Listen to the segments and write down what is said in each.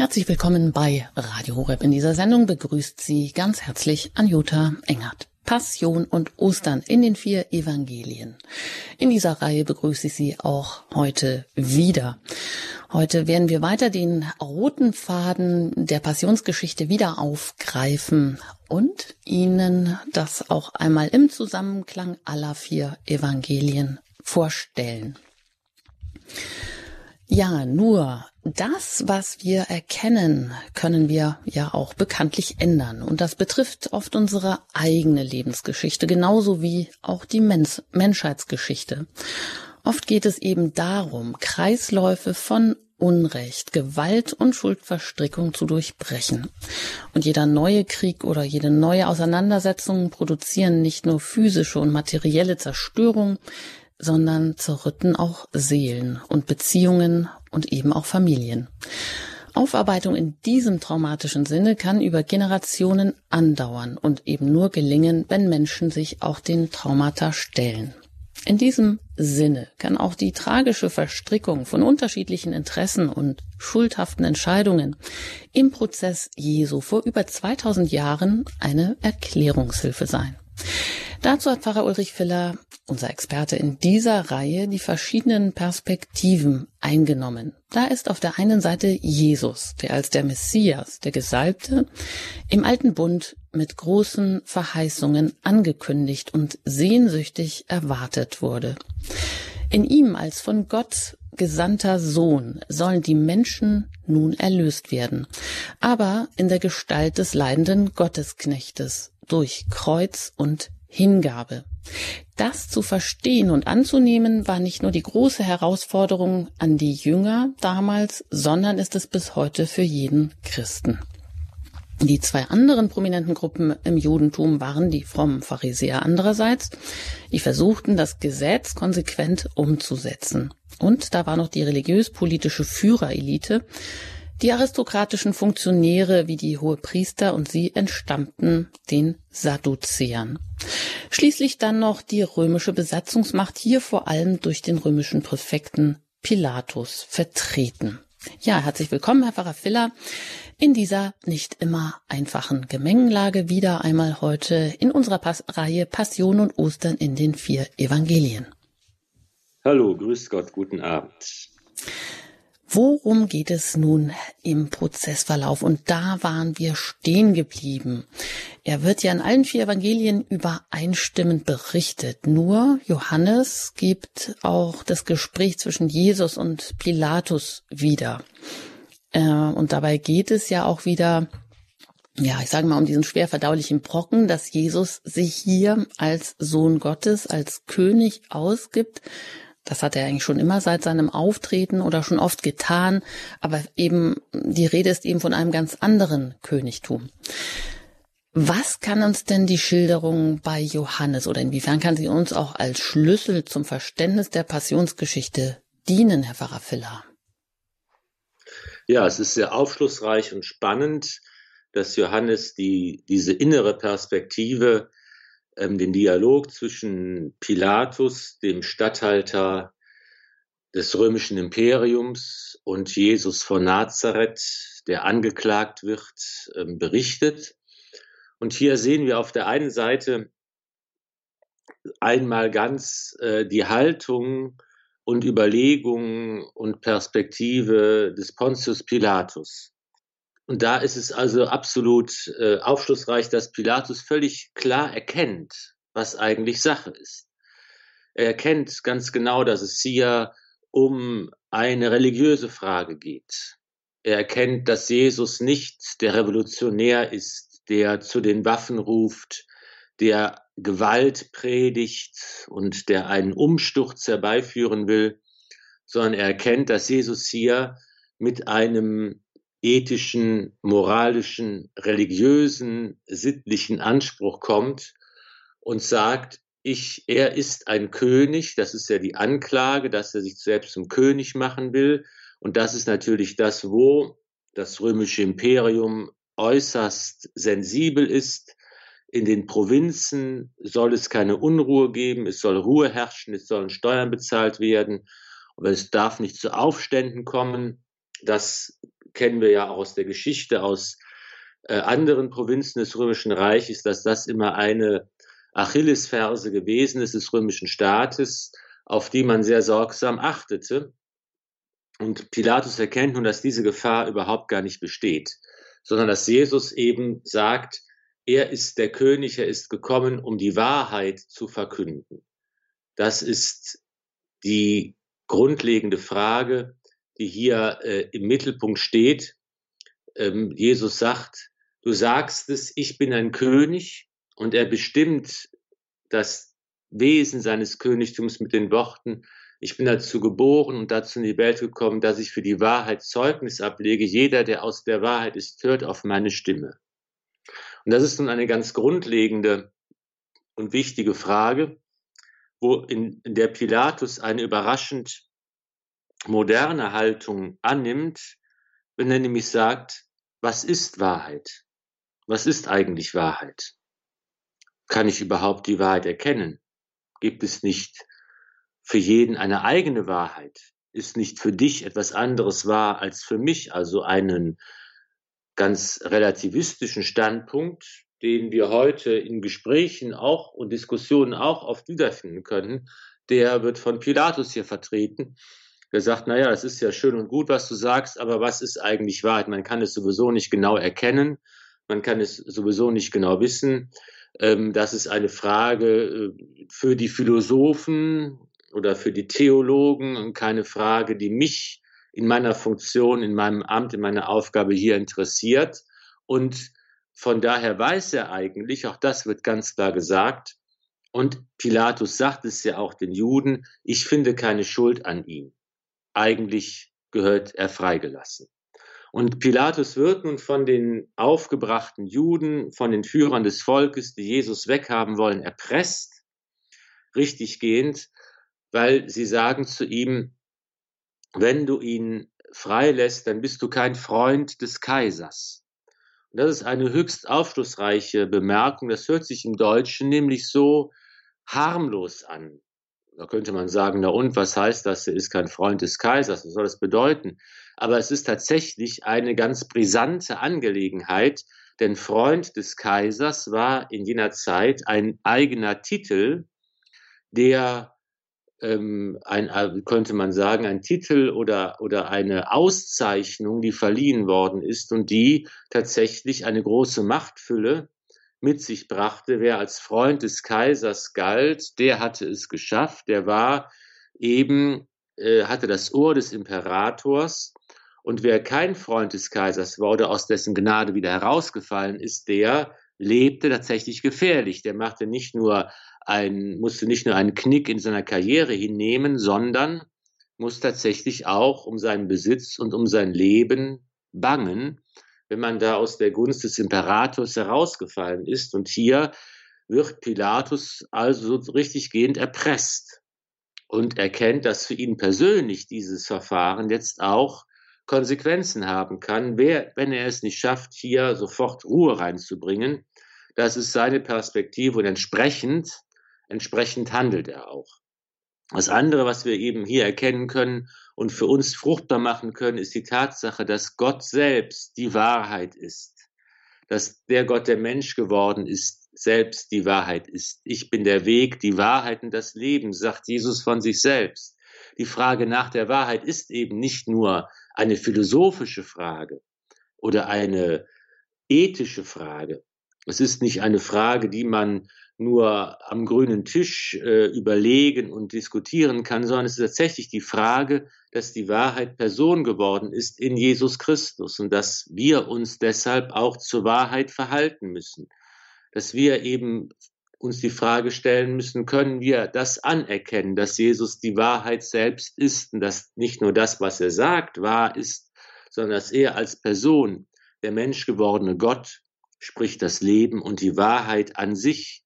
Herzlich willkommen bei Radio Horeb. In dieser Sendung begrüßt Sie ganz herzlich Anjuta Engert. Passion und Ostern in den vier Evangelien. In dieser Reihe begrüße ich Sie auch heute wieder. Heute werden wir weiter den roten Faden der Passionsgeschichte wieder aufgreifen und Ihnen das auch einmal im Zusammenklang aller vier Evangelien vorstellen. Ja, nur das, was wir erkennen, können wir ja auch bekanntlich ändern. Und das betrifft oft unsere eigene Lebensgeschichte, genauso wie auch die Mensch Menschheitsgeschichte. Oft geht es eben darum, Kreisläufe von Unrecht, Gewalt und Schuldverstrickung zu durchbrechen. Und jeder neue Krieg oder jede neue Auseinandersetzung produzieren nicht nur physische und materielle Zerstörung, sondern zerrütten auch Seelen und Beziehungen und eben auch Familien. Aufarbeitung in diesem traumatischen Sinne kann über Generationen andauern und eben nur gelingen, wenn Menschen sich auch den Traumata stellen. In diesem Sinne kann auch die tragische Verstrickung von unterschiedlichen Interessen und schuldhaften Entscheidungen im Prozess Jesu vor über 2000 Jahren eine Erklärungshilfe sein. Dazu hat Pfarrer Ulrich Filler, unser Experte in dieser Reihe, die verschiedenen Perspektiven eingenommen. Da ist auf der einen Seite Jesus, der als der Messias, der Gesalbte, im alten Bund mit großen Verheißungen angekündigt und sehnsüchtig erwartet wurde. In ihm als von Gott gesandter Sohn sollen die Menschen nun erlöst werden, aber in der Gestalt des leidenden Gottesknechtes durch Kreuz und Hingabe. Das zu verstehen und anzunehmen war nicht nur die große Herausforderung an die Jünger damals, sondern ist es bis heute für jeden Christen. Die zwei anderen prominenten Gruppen im Judentum waren die frommen Pharisäer andererseits, die versuchten, das Gesetz konsequent umzusetzen. Und da war noch die religiös-politische Führerelite, die aristokratischen Funktionäre wie die Hohepriester und sie entstammten den Sadduzäern. Schließlich dann noch die römische Besatzungsmacht, hier vor allem durch den römischen Präfekten Pilatus vertreten. Ja, herzlich willkommen, Herr Pfarrer Filler, in dieser nicht immer einfachen Gemengenlage wieder einmal heute in unserer Pas Reihe Passion und Ostern in den vier Evangelien. Hallo, grüß Gott, guten Abend. Worum geht es nun im Prozessverlauf? Und da waren wir stehen geblieben. Er wird ja in allen vier Evangelien übereinstimmend berichtet. Nur Johannes gibt auch das Gespräch zwischen Jesus und Pilatus wieder. Äh, und dabei geht es ja auch wieder ja, ich sage mal, um diesen schwer verdaulichen Brocken, dass Jesus sich hier als Sohn Gottes, als König ausgibt, das hat er eigentlich schon immer seit seinem Auftreten oder schon oft getan, aber eben die Rede ist eben von einem ganz anderen Königtum. Was kann uns denn die Schilderung bei Johannes oder inwiefern kann sie uns auch als Schlüssel zum Verständnis der Passionsgeschichte dienen, Herr Pfarrer Filler? Ja, es ist sehr aufschlussreich und spannend, dass Johannes die, diese innere Perspektive ähm, den Dialog zwischen Pilatus, dem Statthalter des römischen Imperiums, und Jesus von Nazareth, der angeklagt wird, ähm, berichtet. Und hier sehen wir auf der einen Seite einmal ganz äh, die Haltung und Überlegung und Perspektive des Pontius Pilatus. Und da ist es also absolut äh, aufschlussreich, dass Pilatus völlig klar erkennt, was eigentlich Sache ist. Er erkennt ganz genau, dass es hier um eine religiöse Frage geht. Er erkennt, dass Jesus nicht der Revolutionär ist, der zu den Waffen ruft, der Gewalt predigt und der einen Umsturz herbeiführen will, sondern er erkennt, dass Jesus hier mit einem ethischen, moralischen, religiösen, sittlichen Anspruch kommt und sagt, ich, er ist ein König, das ist ja die Anklage, dass er sich selbst zum König machen will. Und das ist natürlich das, wo das römische Imperium äußerst sensibel ist. In den Provinzen soll es keine Unruhe geben, es soll Ruhe herrschen, es sollen Steuern bezahlt werden, aber es darf nicht zu Aufständen kommen. Das kennen wir ja auch aus der Geschichte, aus äh, anderen Provinzen des Römischen Reiches, dass das immer eine Achillesferse gewesen ist des römischen Staates, auf die man sehr sorgsam achtete. Und Pilatus erkennt nun, dass diese Gefahr überhaupt gar nicht besteht, sondern dass Jesus eben sagt, er ist der König, er ist gekommen, um die Wahrheit zu verkünden. Das ist die grundlegende Frage, die hier äh, im Mittelpunkt steht. Ähm, Jesus sagt, du sagst es, ich bin ein König und er bestimmt das Wesen seines Königtums mit den Worten, ich bin dazu geboren und dazu in die Welt gekommen, dass ich für die Wahrheit Zeugnis ablege. Jeder, der aus der Wahrheit ist, hört auf meine Stimme. Und das ist nun eine ganz grundlegende und wichtige Frage, wo in, in der Pilatus eine überraschend moderne Haltung annimmt, wenn er nämlich sagt, was ist Wahrheit? Was ist eigentlich Wahrheit? Kann ich überhaupt die Wahrheit erkennen? Gibt es nicht für jeden eine eigene Wahrheit? Ist nicht für dich etwas anderes wahr als für mich? Also einen ganz relativistischen Standpunkt, den wir heute in Gesprächen auch und Diskussionen auch oft wiederfinden können, der wird von Pilatus hier vertreten. Der sagt, naja, es ist ja schön und gut, was du sagst, aber was ist eigentlich Wahrheit? Man kann es sowieso nicht genau erkennen, man kann es sowieso nicht genau wissen. Ähm, das ist eine Frage äh, für die Philosophen oder für die Theologen und keine Frage, die mich in meiner Funktion, in meinem Amt, in meiner Aufgabe hier interessiert. Und von daher weiß er eigentlich, auch das wird ganz klar gesagt, und Pilatus sagt es ja auch den Juden, ich finde keine Schuld an ihm. Eigentlich gehört er freigelassen. Und Pilatus wird nun von den aufgebrachten Juden, von den Führern des Volkes, die Jesus weghaben wollen, erpresst, richtiggehend, weil sie sagen zu ihm, wenn du ihn freilässt, dann bist du kein Freund des Kaisers. Und das ist eine höchst aufschlussreiche Bemerkung. Das hört sich im Deutschen nämlich so harmlos an. Da könnte man sagen, na und, was heißt das? Er ist kein Freund des Kaisers. Was soll das bedeuten? Aber es ist tatsächlich eine ganz brisante Angelegenheit, denn Freund des Kaisers war in jener Zeit ein eigener Titel, der ähm, ein, äh, könnte man sagen, ein Titel oder, oder eine Auszeichnung, die verliehen worden ist und die tatsächlich eine große Machtfülle mit sich brachte. Wer als Freund des Kaisers galt, der hatte es geschafft, der war eben, äh, hatte das Ohr des Imperators. Und wer kein Freund des Kaisers war oder aus dessen Gnade wieder herausgefallen ist, der lebte tatsächlich gefährlich. Der machte nicht nur ein, musste nicht nur einen Knick in seiner Karriere hinnehmen, sondern muss tatsächlich auch um seinen Besitz und um sein Leben bangen wenn man da aus der Gunst des Imperators herausgefallen ist. Und hier wird Pilatus also richtig gehend erpresst und erkennt, dass für ihn persönlich dieses Verfahren jetzt auch Konsequenzen haben kann, wer, wenn er es nicht schafft, hier sofort Ruhe reinzubringen. Das ist seine Perspektive und entsprechend, entsprechend handelt er auch. Das andere, was wir eben hier erkennen können und für uns fruchtbar machen können, ist die Tatsache, dass Gott selbst die Wahrheit ist. Dass der Gott, der Mensch geworden ist, selbst die Wahrheit ist. Ich bin der Weg, die Wahrheit und das Leben, sagt Jesus von sich selbst. Die Frage nach der Wahrheit ist eben nicht nur eine philosophische Frage oder eine ethische Frage. Es ist nicht eine Frage, die man nur am grünen Tisch äh, überlegen und diskutieren kann, sondern es ist tatsächlich die Frage, dass die Wahrheit Person geworden ist in Jesus Christus und dass wir uns deshalb auch zur Wahrheit verhalten müssen. Dass wir eben uns die Frage stellen müssen, können wir das anerkennen, dass Jesus die Wahrheit selbst ist und dass nicht nur das, was er sagt, wahr ist, sondern dass er als Person, der menschgewordene Gott, sprich das Leben und die Wahrheit an sich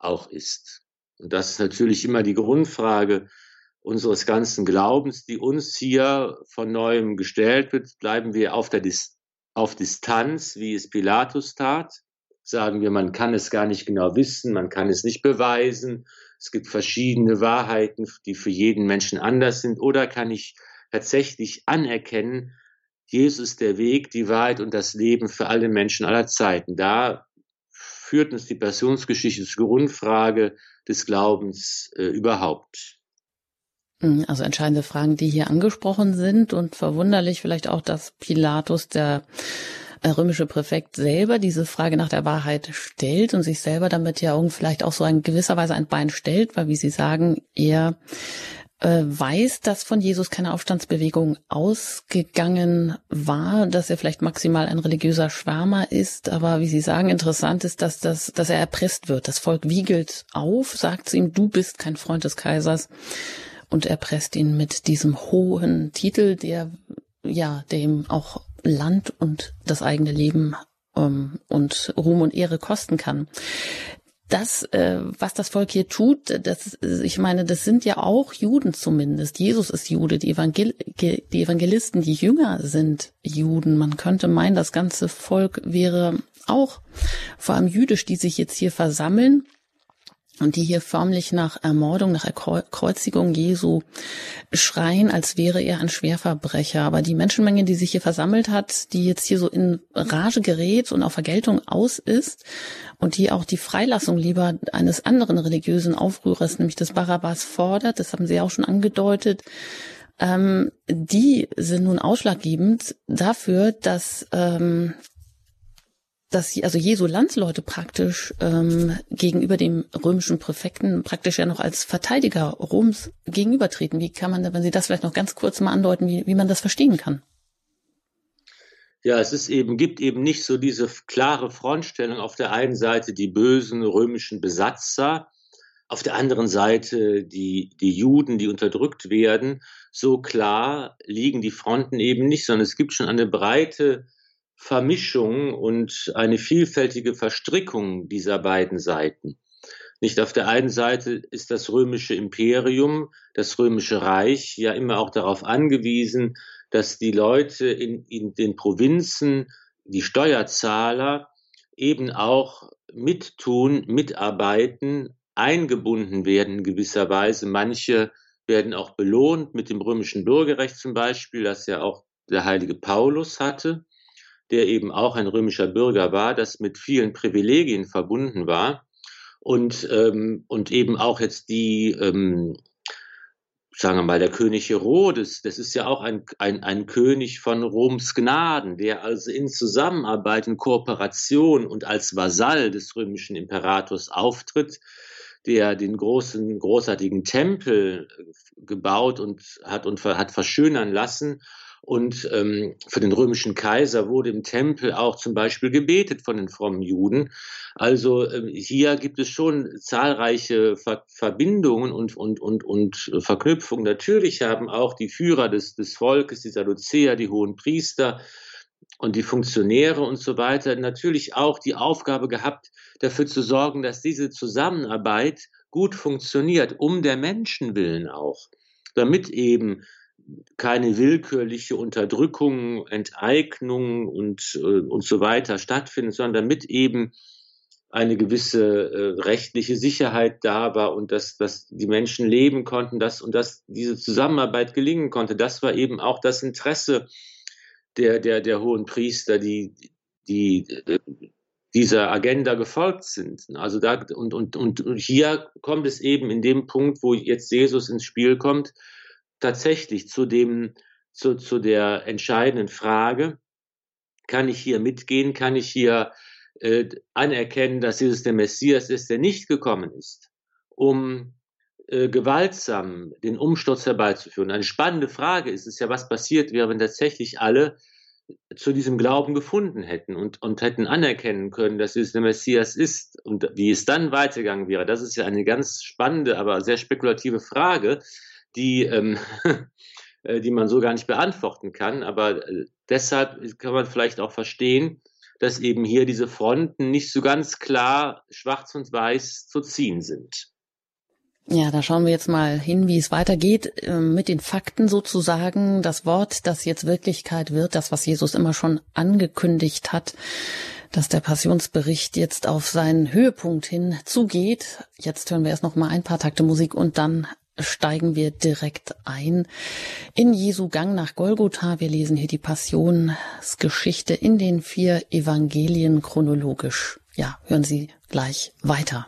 auch ist. Und das ist natürlich immer die Grundfrage unseres ganzen Glaubens, die uns hier von neuem gestellt wird. Bleiben wir auf, der Dis auf Distanz, wie es Pilatus tat? Sagen wir, man kann es gar nicht genau wissen, man kann es nicht beweisen. Es gibt verschiedene Wahrheiten, die für jeden Menschen anders sind. Oder kann ich tatsächlich anerkennen, Jesus ist der Weg, die Wahrheit und das Leben für alle Menschen aller Zeiten. Da führt uns die Passionsgeschichte zur Grundfrage des Glaubens äh, überhaupt. Hm, also entscheidende Fragen, die hier angesprochen sind und verwunderlich vielleicht auch, dass Pilatus, der äh, römische Präfekt, selber diese Frage nach der Wahrheit stellt und sich selber damit ja vielleicht auch so in gewisser Weise ein Bein stellt, weil, wie Sie sagen, er weiß, dass von Jesus keine Aufstandsbewegung ausgegangen war, dass er vielleicht maximal ein religiöser Schwärmer ist, aber wie Sie sagen, interessant ist, dass, das, dass er erpresst wird. Das Volk wiegelt auf, sagt zu ihm, du bist kein Freund des Kaisers und erpresst ihn mit diesem hohen Titel, der ja dem auch Land und das eigene Leben ähm, und Ruhm und Ehre kosten kann. Das, äh, was das Volk hier tut, das, ich meine, das sind ja auch Juden zumindest. Jesus ist Jude, die, Evangel die Evangelisten, die Jünger sind Juden. Man könnte meinen, das ganze Volk wäre auch vor allem jüdisch, die sich jetzt hier versammeln und die hier förmlich nach Ermordung, nach Kreuzigung Jesu schreien, als wäre er ein Schwerverbrecher. Aber die Menschenmenge, die sich hier versammelt hat, die jetzt hier so in Rage gerät und auf Vergeltung aus ist und die auch die Freilassung lieber eines anderen religiösen Aufrührers, nämlich des Barabbas, fordert, das haben Sie auch schon angedeutet, ähm, die sind nun ausschlaggebend dafür, dass ähm, dass also Jesu Landsleute praktisch ähm, gegenüber dem römischen Präfekten praktisch ja noch als Verteidiger Roms gegenübertreten. Wie kann man wenn Sie das vielleicht noch ganz kurz mal andeuten, wie, wie man das verstehen kann? Ja, es ist eben, gibt eben nicht so diese klare Frontstellung. Auf der einen Seite die bösen römischen Besatzer, auf der anderen Seite die, die Juden, die unterdrückt werden. So klar liegen die Fronten eben nicht, sondern es gibt schon eine breite Vermischung und eine vielfältige Verstrickung dieser beiden Seiten. Nicht auf der einen Seite ist das römische Imperium, das römische Reich ja immer auch darauf angewiesen, dass die Leute in, in den Provinzen, die Steuerzahler eben auch mittun, mitarbeiten, eingebunden werden in gewisser Weise. Manche werden auch belohnt mit dem römischen Bürgerrecht zum Beispiel, das ja auch der heilige Paulus hatte der eben auch ein römischer Bürger war, das mit vielen Privilegien verbunden war und, ähm, und eben auch jetzt die, ähm, sagen wir mal, der König Herodes, das ist ja auch ein, ein, ein König von Roms Gnaden, der also in Zusammenarbeit, in Kooperation und als Vasall des römischen Imperators auftritt, der den großen, großartigen Tempel gebaut und hat und hat verschönern lassen und ähm, für den römischen Kaiser wurde im Tempel auch zum Beispiel gebetet von den frommen Juden. Also äh, hier gibt es schon zahlreiche Ver Verbindungen und, und, und, und Verknüpfungen. Natürlich haben auch die Führer des, des Volkes, die Sadduzäer, die hohen Priester, und die Funktionäre und so weiter natürlich auch die Aufgabe gehabt, dafür zu sorgen, dass diese Zusammenarbeit gut funktioniert, um der Menschen willen auch, damit eben keine willkürliche Unterdrückung, Enteignung und, äh, und so weiter stattfindet, sondern damit eben eine gewisse äh, rechtliche Sicherheit da war und dass, dass die Menschen leben konnten, dass, und dass diese Zusammenarbeit gelingen konnte. Das war eben auch das Interesse der, der, der hohen Priester, die, die äh, dieser Agenda gefolgt sind. Also da, und, und, und hier kommt es eben in dem Punkt, wo jetzt Jesus ins Spiel kommt, tatsächlich zu dem, zu, zu der entscheidenden Frage, kann ich hier mitgehen, kann ich hier äh, anerkennen, dass Jesus der Messias ist, der nicht gekommen ist, um äh, gewaltsam den Umsturz herbeizuführen. Eine spannende Frage ist es ja, was passiert wäre, wenn tatsächlich alle zu diesem Glauben gefunden hätten und, und hätten anerkennen können, dass Jesus der Messias ist und wie es dann weitergegangen wäre. Das ist ja eine ganz spannende, aber sehr spekulative Frage, die, ähm, äh, die man so gar nicht beantworten kann. Aber äh, deshalb kann man vielleicht auch verstehen, dass eben hier diese Fronten nicht so ganz klar schwarz und weiß zu ziehen sind. Ja, da schauen wir jetzt mal hin, wie es weitergeht ähm, mit den Fakten sozusagen. Das Wort, das jetzt Wirklichkeit wird, das, was Jesus immer schon angekündigt hat, dass der Passionsbericht jetzt auf seinen Höhepunkt hin zugeht. Jetzt hören wir erst noch mal ein paar Takte Musik und dann steigen wir direkt ein in Jesu Gang nach Golgotha. Wir lesen hier die Passionsgeschichte in den vier Evangelien chronologisch. Ja, hören Sie gleich weiter.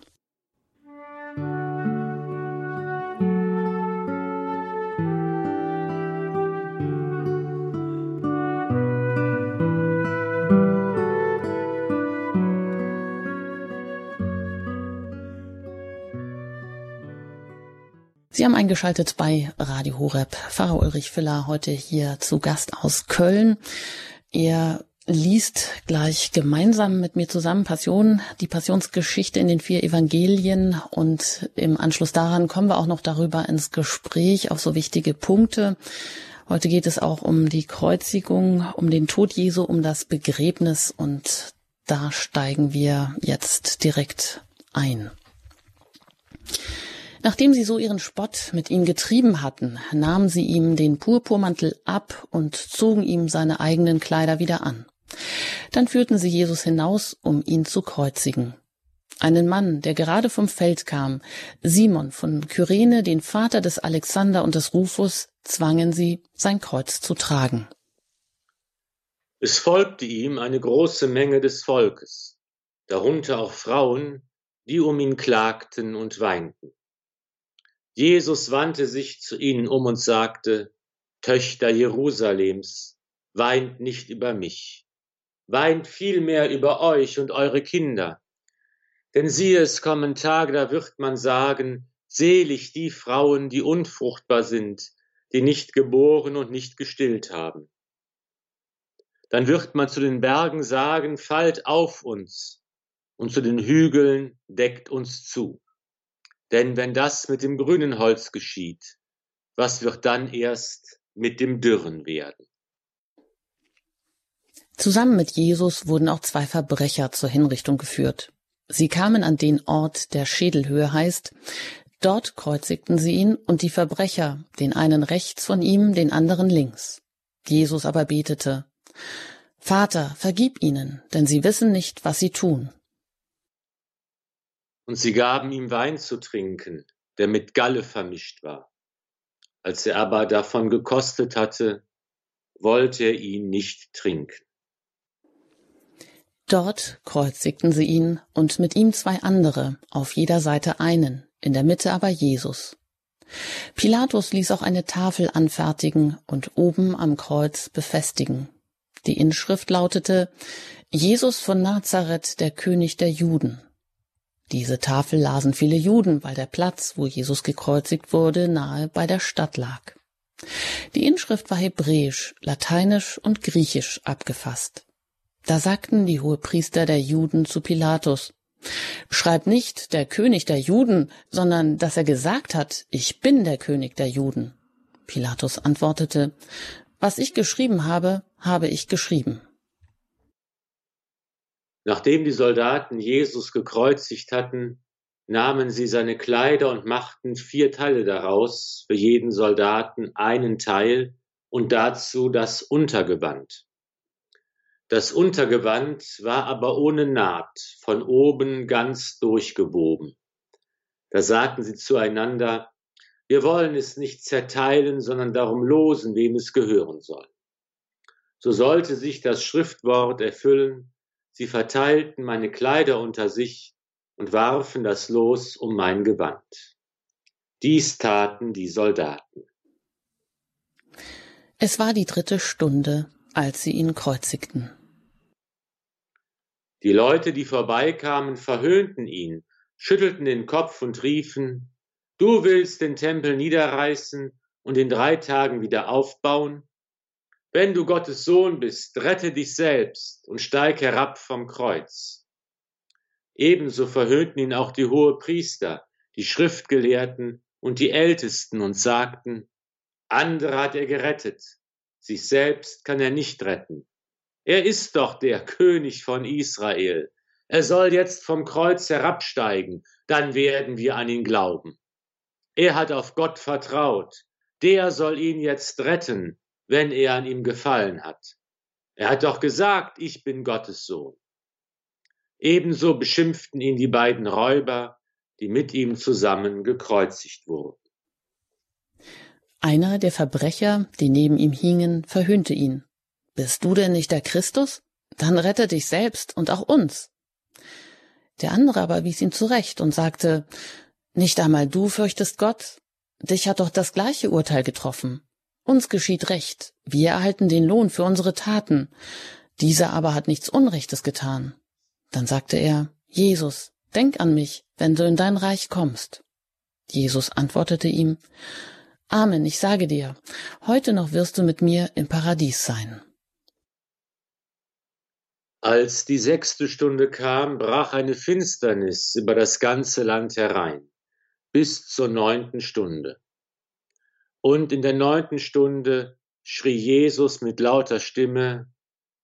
Sie haben eingeschaltet bei Radio Horeb. Pfarrer Ulrich Filler heute hier zu Gast aus Köln. Er liest gleich gemeinsam mit mir zusammen Passion, die Passionsgeschichte in den vier Evangelien und im Anschluss daran kommen wir auch noch darüber ins Gespräch auf so wichtige Punkte. Heute geht es auch um die Kreuzigung, um den Tod Jesu, um das Begräbnis und da steigen wir jetzt direkt ein. Nachdem sie so ihren Spott mit ihm getrieben hatten, nahmen sie ihm den Purpurmantel ab und zogen ihm seine eigenen Kleider wieder an. Dann führten sie Jesus hinaus, um ihn zu kreuzigen. Einen Mann, der gerade vom Feld kam, Simon von Kyrene, den Vater des Alexander und des Rufus, zwangen sie, sein Kreuz zu tragen. Es folgte ihm eine große Menge des Volkes, darunter auch Frauen, die um ihn klagten und weinten. Jesus wandte sich zu ihnen um und sagte, Töchter Jerusalems, weint nicht über mich, weint vielmehr über euch und eure Kinder. Denn siehe, es kommen Tage, da wird man sagen, selig die Frauen, die unfruchtbar sind, die nicht geboren und nicht gestillt haben. Dann wird man zu den Bergen sagen, fallt auf uns, und zu den Hügeln deckt uns zu. Denn wenn das mit dem grünen Holz geschieht, was wird dann erst mit dem Dürren werden? Zusammen mit Jesus wurden auch zwei Verbrecher zur Hinrichtung geführt. Sie kamen an den Ort, der Schädelhöhe heißt. Dort kreuzigten sie ihn und die Verbrecher, den einen rechts von ihm, den anderen links. Jesus aber betete, Vater, vergib ihnen, denn sie wissen nicht, was sie tun. Und sie gaben ihm Wein zu trinken, der mit Galle vermischt war. Als er aber davon gekostet hatte, wollte er ihn nicht trinken. Dort kreuzigten sie ihn und mit ihm zwei andere, auf jeder Seite einen, in der Mitte aber Jesus. Pilatus ließ auch eine Tafel anfertigen und oben am Kreuz befestigen. Die Inschrift lautete Jesus von Nazareth, der König der Juden. Diese Tafel lasen viele Juden, weil der Platz, wo Jesus gekreuzigt wurde, nahe bei der Stadt lag. Die Inschrift war hebräisch, lateinisch und griechisch abgefasst. Da sagten die Hohepriester der Juden zu Pilatus, Schreib nicht der König der Juden, sondern dass er gesagt hat, ich bin der König der Juden. Pilatus antwortete, Was ich geschrieben habe, habe ich geschrieben. Nachdem die Soldaten Jesus gekreuzigt hatten, nahmen sie seine Kleider und machten vier Teile daraus, für jeden Soldaten einen Teil und dazu das Untergewand. Das Untergewand war aber ohne Naht, von oben ganz durchgewoben. Da sagten sie zueinander, wir wollen es nicht zerteilen, sondern darum losen, wem es gehören soll. So sollte sich das Schriftwort erfüllen, Sie verteilten meine Kleider unter sich und warfen das Los um mein Gewand. Dies taten die Soldaten. Es war die dritte Stunde, als sie ihn kreuzigten. Die Leute, die vorbeikamen, verhöhnten ihn, schüttelten den Kopf und riefen, Du willst den Tempel niederreißen und in drei Tagen wieder aufbauen? Wenn du Gottes Sohn bist, rette dich selbst und steig herab vom Kreuz. Ebenso verhöhnten ihn auch die hohe Priester, die Schriftgelehrten und die Ältesten und sagten, andere hat er gerettet, sich selbst kann er nicht retten. Er ist doch der König von Israel. Er soll jetzt vom Kreuz herabsteigen, dann werden wir an ihn glauben. Er hat auf Gott vertraut, der soll ihn jetzt retten, wenn er an ihm gefallen hat. Er hat doch gesagt, ich bin Gottes Sohn. Ebenso beschimpften ihn die beiden Räuber, die mit ihm zusammen gekreuzigt wurden. Einer der Verbrecher, die neben ihm hingen, verhöhnte ihn. Bist du denn nicht der Christus? Dann rette dich selbst und auch uns. Der andere aber wies ihn zurecht und sagte, Nicht einmal du fürchtest Gott? Dich hat doch das gleiche Urteil getroffen. Uns geschieht Recht, wir erhalten den Lohn für unsere Taten. Dieser aber hat nichts Unrechtes getan. Dann sagte er, Jesus, denk an mich, wenn du in dein Reich kommst. Jesus antwortete ihm, Amen, ich sage dir, heute noch wirst du mit mir im Paradies sein. Als die sechste Stunde kam, brach eine Finsternis über das ganze Land herein, bis zur neunten Stunde. Und in der neunten Stunde schrie Jesus mit lauter Stimme,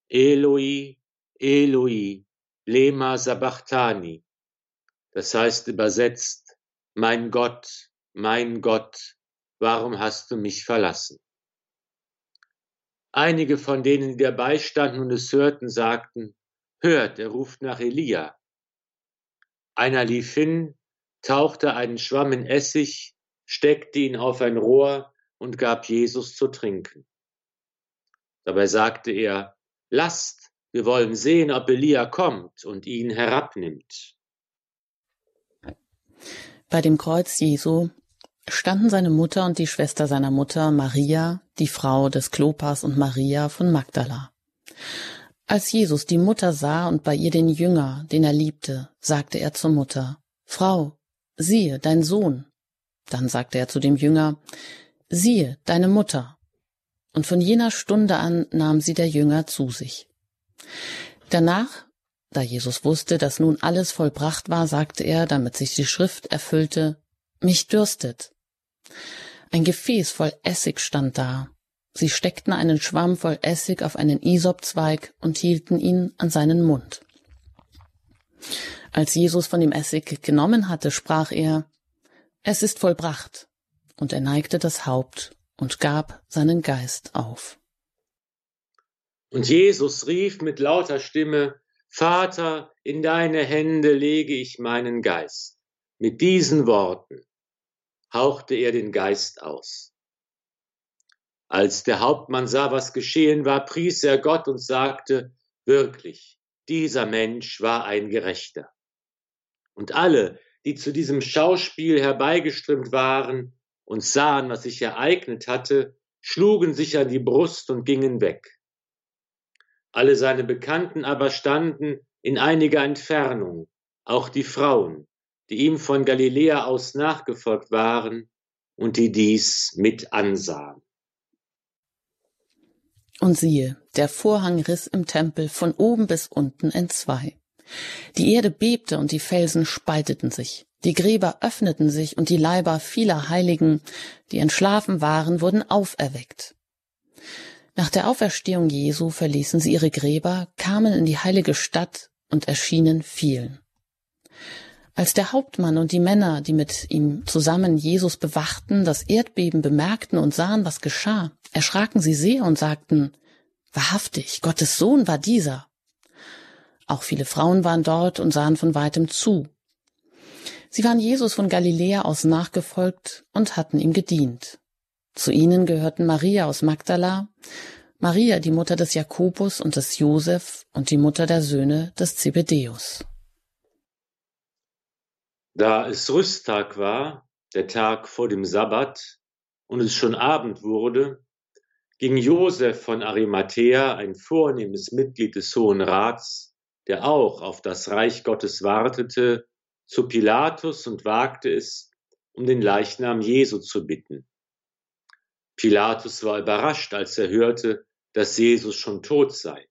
Eloi, Eloi, lema sabachthani. Das heißt übersetzt, mein Gott, mein Gott, warum hast du mich verlassen? Einige von denen, die dabei standen und es hörten, sagten, hört, er ruft nach Elia. Einer lief hin, tauchte einen Schwamm in Essig, steckte ihn auf ein Rohr und gab Jesus zu trinken. Dabei sagte er, lasst, wir wollen sehen, ob Elia kommt und ihn herabnimmt. Bei dem Kreuz Jesu standen seine Mutter und die Schwester seiner Mutter Maria, die Frau des Klopas und Maria von Magdala. Als Jesus die Mutter sah und bei ihr den Jünger, den er liebte, sagte er zur Mutter, Frau, siehe, dein Sohn. Dann sagte er zu dem Jünger, siehe, deine Mutter. Und von jener Stunde an nahm sie der Jünger zu sich. Danach, da Jesus wusste, dass nun alles vollbracht war, sagte er, damit sich die Schrift erfüllte, mich dürstet. Ein Gefäß voll Essig stand da. Sie steckten einen Schwamm voll Essig auf einen Isopzweig und hielten ihn an seinen Mund. Als Jesus von dem Essig genommen hatte, sprach er, Es ist vollbracht, und er neigte das Haupt und gab seinen Geist auf. Und Jesus rief mit lauter Stimme, Vater, in deine Hände lege ich meinen Geist. Mit diesen Worten hauchte er den Geist aus. Als der Hauptmann sah, was geschehen war, pries er Gott und sagte, wirklich, dieser Mensch war ein Gerechter. Und alle, die zu diesem Schauspiel herbeigeströmt waren und sahen, was sich ereignet hatte, schlugen sich an die Brust und gingen weg. Alle seine Bekannten aber standen in einiger Entfernung, auch die Frauen, die ihm von Galiläa aus nachgefolgt waren und die dies mit ansahen. Und siehe, der Vorhang riss im Tempel von oben bis unten entzwei. Die Erde bebte und die Felsen spalteten sich. Die Gräber öffneten sich und die Leiber vieler Heiligen, die entschlafen waren, wurden auferweckt. Nach der Auferstehung Jesu verließen sie ihre Gräber, kamen in die heilige Stadt und erschienen vielen. Als der Hauptmann und die Männer, die mit ihm zusammen Jesus bewachten, das Erdbeben bemerkten und sahen, was geschah, erschraken sie sehr und sagten, Wahrhaftig, Gottes Sohn war dieser. Auch viele Frauen waren dort und sahen von weitem zu. Sie waren Jesus von Galiläa aus nachgefolgt und hatten ihm gedient. Zu ihnen gehörten Maria aus Magdala, Maria, die Mutter des Jakobus und des Josef und die Mutter der Söhne des Zebedäus. Da es Rüsttag war, der Tag vor dem Sabbat, und es schon Abend wurde, ging Josef von Arimathea, ein vornehmes Mitglied des Hohen Rats, der auch auf das Reich Gottes wartete, zu Pilatus und wagte es, um den Leichnam Jesu zu bitten. Pilatus war überrascht, als er hörte, dass Jesus schon tot sei.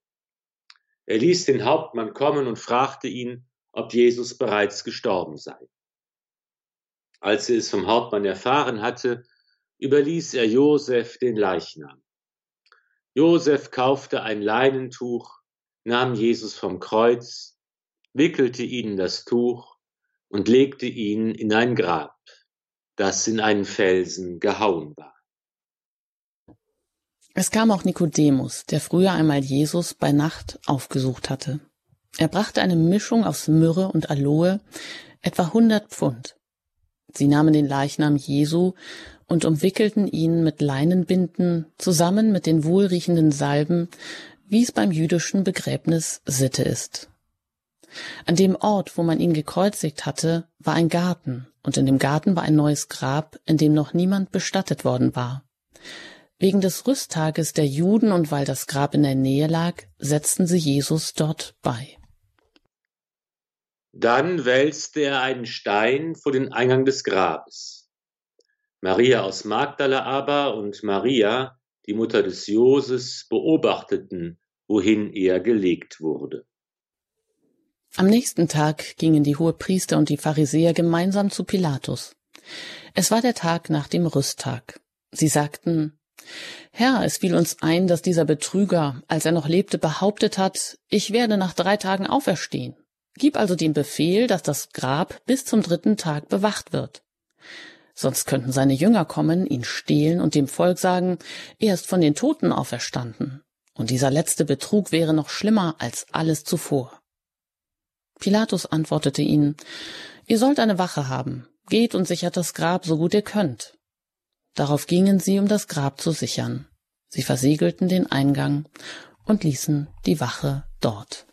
Er ließ den Hauptmann kommen und fragte ihn, ob Jesus bereits gestorben sei. Als er es vom Hauptmann erfahren hatte, überließ er Josef den Leichnam. Josef kaufte ein Leinentuch, nahm Jesus vom Kreuz, wickelte ihn in das Tuch und legte ihn in ein Grab, das in einen Felsen gehauen war. Es kam auch Nikodemus, der früher einmal Jesus bei Nacht aufgesucht hatte. Er brachte eine Mischung aus Myrrhe und Aloe, etwa hundert Pfund. Sie nahmen den Leichnam Jesu und umwickelten ihn mit Leinenbinden zusammen mit den wohlriechenden Salben, wie es beim jüdischen Begräbnis Sitte ist. An dem Ort, wo man ihn gekreuzigt hatte, war ein Garten, und in dem Garten war ein neues Grab, in dem noch niemand bestattet worden war. Wegen des Rüsttages der Juden und weil das Grab in der Nähe lag, setzten sie Jesus dort bei. Dann wälzte er einen Stein vor den Eingang des Grabes. Maria aus Magdala aber und Maria, die Mutter des Joses, beobachteten, wohin er gelegt wurde. Am nächsten Tag gingen die Hohepriester und die Pharisäer gemeinsam zu Pilatus. Es war der Tag nach dem Rüsttag. Sie sagten, Herr, es fiel uns ein, dass dieser Betrüger, als er noch lebte, behauptet hat, ich werde nach drei Tagen auferstehen. Gib also den Befehl, dass das Grab bis zum dritten Tag bewacht wird. Sonst könnten seine Jünger kommen, ihn stehlen und dem Volk sagen, er ist von den Toten auferstanden. Und dieser letzte Betrug wäre noch schlimmer als alles zuvor. Pilatus antwortete ihnen, Ihr sollt eine Wache haben, geht und sichert das Grab so gut ihr könnt. Darauf gingen sie, um das Grab zu sichern. Sie versiegelten den Eingang und ließen die Wache dort.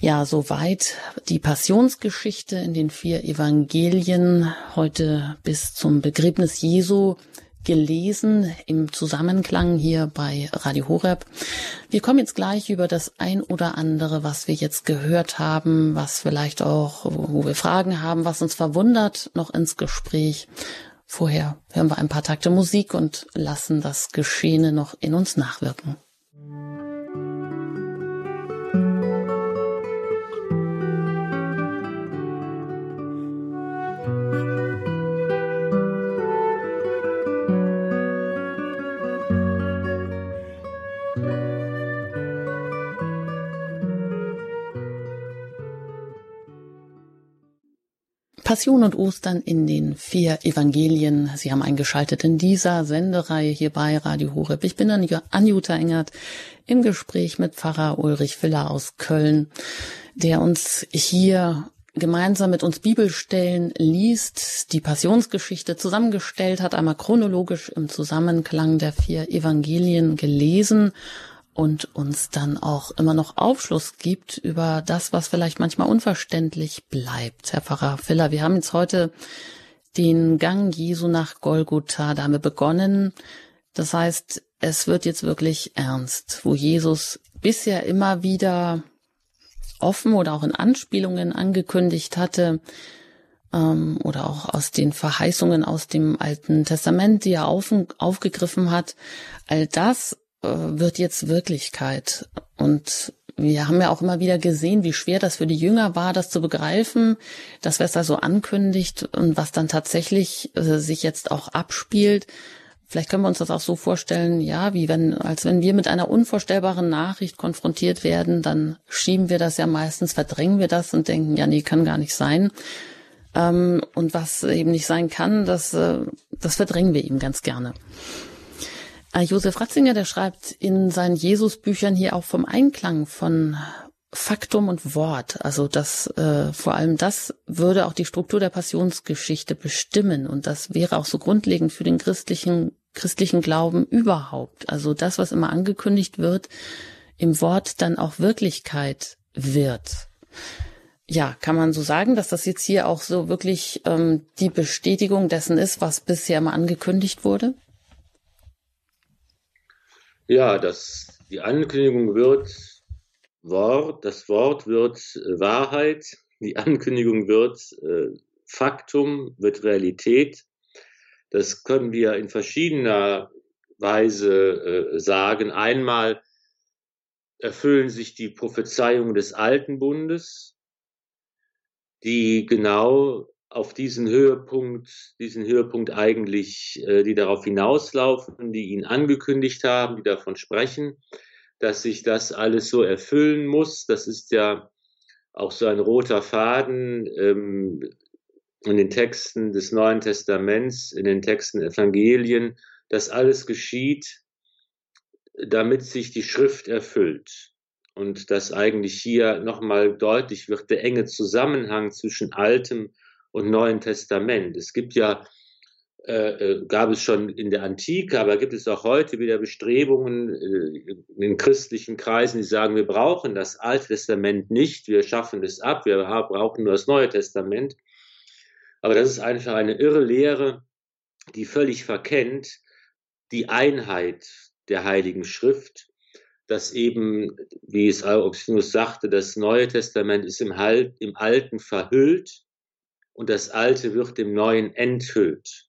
Ja, soweit die Passionsgeschichte in den vier Evangelien heute bis zum Begräbnis Jesu gelesen im Zusammenklang hier bei Radio Horeb. Wir kommen jetzt gleich über das ein oder andere, was wir jetzt gehört haben, was vielleicht auch, wo wir Fragen haben, was uns verwundert, noch ins Gespräch. Vorher hören wir ein paar Takte Musik und lassen das Geschehene noch in uns nachwirken. Passion und Ostern in den vier Evangelien. Sie haben eingeschaltet in dieser Sendereihe hier bei Radio Horeb. Ich bin Anjuta Engert im Gespräch mit Pfarrer Ulrich Willer aus Köln, der uns hier gemeinsam mit uns Bibelstellen liest, die Passionsgeschichte zusammengestellt hat, einmal chronologisch im Zusammenklang der vier Evangelien gelesen und uns dann auch immer noch Aufschluss gibt über das, was vielleicht manchmal unverständlich bleibt. Herr Pfarrer Filler, wir haben jetzt heute den Gang Jesu nach Golgotha, da haben wir begonnen. Das heißt, es wird jetzt wirklich ernst, wo Jesus bisher immer wieder offen oder auch in Anspielungen angekündigt hatte, ähm, oder auch aus den Verheißungen aus dem Alten Testament, die er auf, aufgegriffen hat, all das wird jetzt Wirklichkeit. Und wir haben ja auch immer wieder gesehen, wie schwer das für die Jünger war, das zu begreifen, dass es da so ankündigt und was dann tatsächlich äh, sich jetzt auch abspielt. Vielleicht können wir uns das auch so vorstellen, ja, wie wenn, als wenn wir mit einer unvorstellbaren Nachricht konfrontiert werden, dann schieben wir das ja meistens, verdrängen wir das und denken, ja, nee, kann gar nicht sein. Ähm, und was eben nicht sein kann, das, äh, das verdrängen wir eben ganz gerne. Äh, Josef Ratzinger, der schreibt in seinen Jesus-Büchern hier auch vom Einklang von Faktum und Wort. Also das äh, vor allem das würde auch die Struktur der Passionsgeschichte bestimmen und das wäre auch so grundlegend für den christlichen christlichen Glauben überhaupt. Also das, was immer angekündigt wird, im Wort dann auch Wirklichkeit wird. Ja, kann man so sagen, dass das jetzt hier auch so wirklich ähm, die Bestätigung dessen ist, was bisher mal angekündigt wurde? Ja, das, die Ankündigung wird Wort, das Wort wird äh, Wahrheit, die Ankündigung wird äh, Faktum, wird Realität. Das können wir in verschiedener Weise äh, sagen. Einmal erfüllen sich die Prophezeiungen des Alten Bundes, die genau auf diesen Höhepunkt, diesen Höhepunkt eigentlich, äh, die darauf hinauslaufen, die ihn angekündigt haben, die davon sprechen, dass sich das alles so erfüllen muss. Das ist ja auch so ein roter Faden ähm, in den Texten des Neuen Testaments, in den Texten Evangelien, dass alles geschieht, damit sich die Schrift erfüllt. Und dass eigentlich hier nochmal deutlich wird, der enge Zusammenhang zwischen Altem und Neuen Testament. Es gibt ja äh, äh, gab es schon in der Antike, aber gibt es auch heute wieder Bestrebungen äh, in christlichen Kreisen, die sagen, wir brauchen das Alte Testament nicht, wir schaffen es ab, wir brauchen nur das Neue Testament. Aber das ist einfach eine irre Lehre, die völlig verkennt die Einheit der Heiligen Schrift, dass eben, wie es Augustinus sagte, das Neue Testament ist im, im Alten verhüllt und das Alte wird im Neuen enthüllt.